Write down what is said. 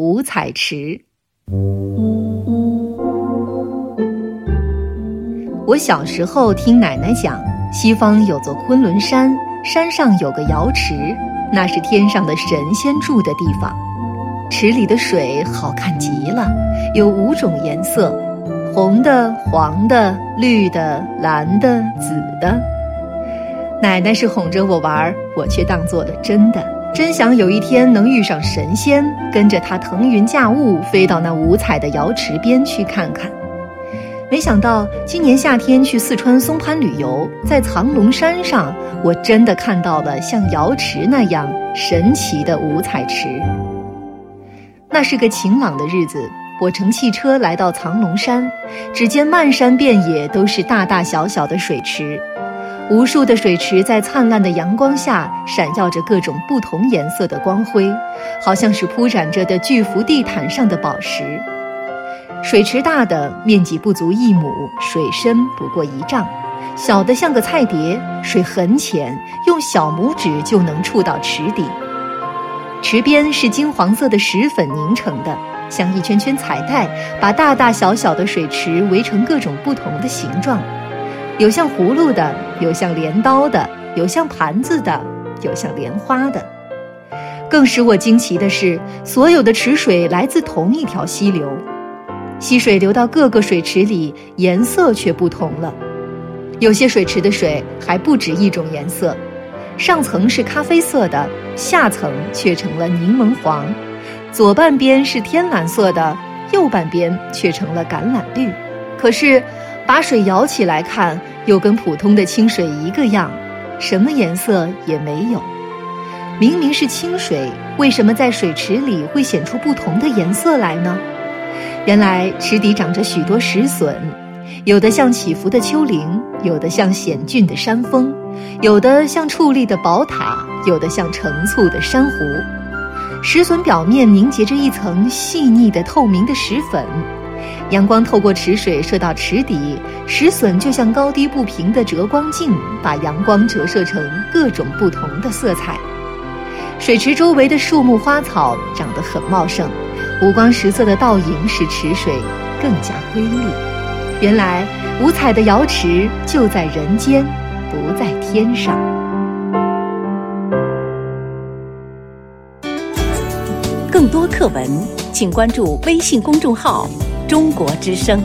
五彩池。我小时候听奶奶讲，西方有座昆仑山，山上有个瑶池，那是天上的神仙住的地方。池里的水好看极了，有五种颜色：红的、黄的、绿的、蓝的、紫的。奶奶是哄着我玩，我却当做了真的。真想有一天能遇上神仙，跟着他腾云驾雾，飞到那五彩的瑶池边去看看。没想到今年夏天去四川松潘旅游，在藏龙山上，我真的看到了像瑶池那样神奇的五彩池。那是个晴朗的日子，我乘汽车来到藏龙山，只见漫山遍野都是大大小小的水池，无数的水池在灿烂的阳光下闪耀着各种不同颜色的光辉，好像是铺展着的巨幅地毯上的宝石。水池大的面积不足一亩，水深不过一丈；小的像个菜碟，水很浅，用小拇指就能触到池底。池边是金黄色的石粉凝成的，像一圈圈彩带，把大大小小的水池围成各种不同的形状，有像葫芦的，有像镰刀的，有像盘子的，有像莲花的。更使我惊奇的是，所有的池水来自同一条溪流，溪水流到各个水池里，颜色却不同了。有些水池的水还不止一种颜色。上层是咖啡色的，下层却成了柠檬黄；左半边是天蓝色的，右半边却成了橄榄绿。可是，把水舀起来看，又跟普通的清水一个样，什么颜色也没有。明明是清水，为什么在水池里会显出不同的颜色来呢？原来池底长着许多石笋。有的像起伏的丘陵，有的像险峻的山峰，有的像矗立的宝塔，有的像成簇的珊瑚。石笋表面凝结着一层细腻的透明的石粉，阳光透过池水射到池底，石笋就像高低不平的折光镜，把阳光折射成各种不同的色彩。水池周围的树木花草长得很茂盛，五光十色的倒影使池水更加瑰丽。原来五彩的瑶池就在人间，不在天上。更多课文，请关注微信公众号“中国之声”。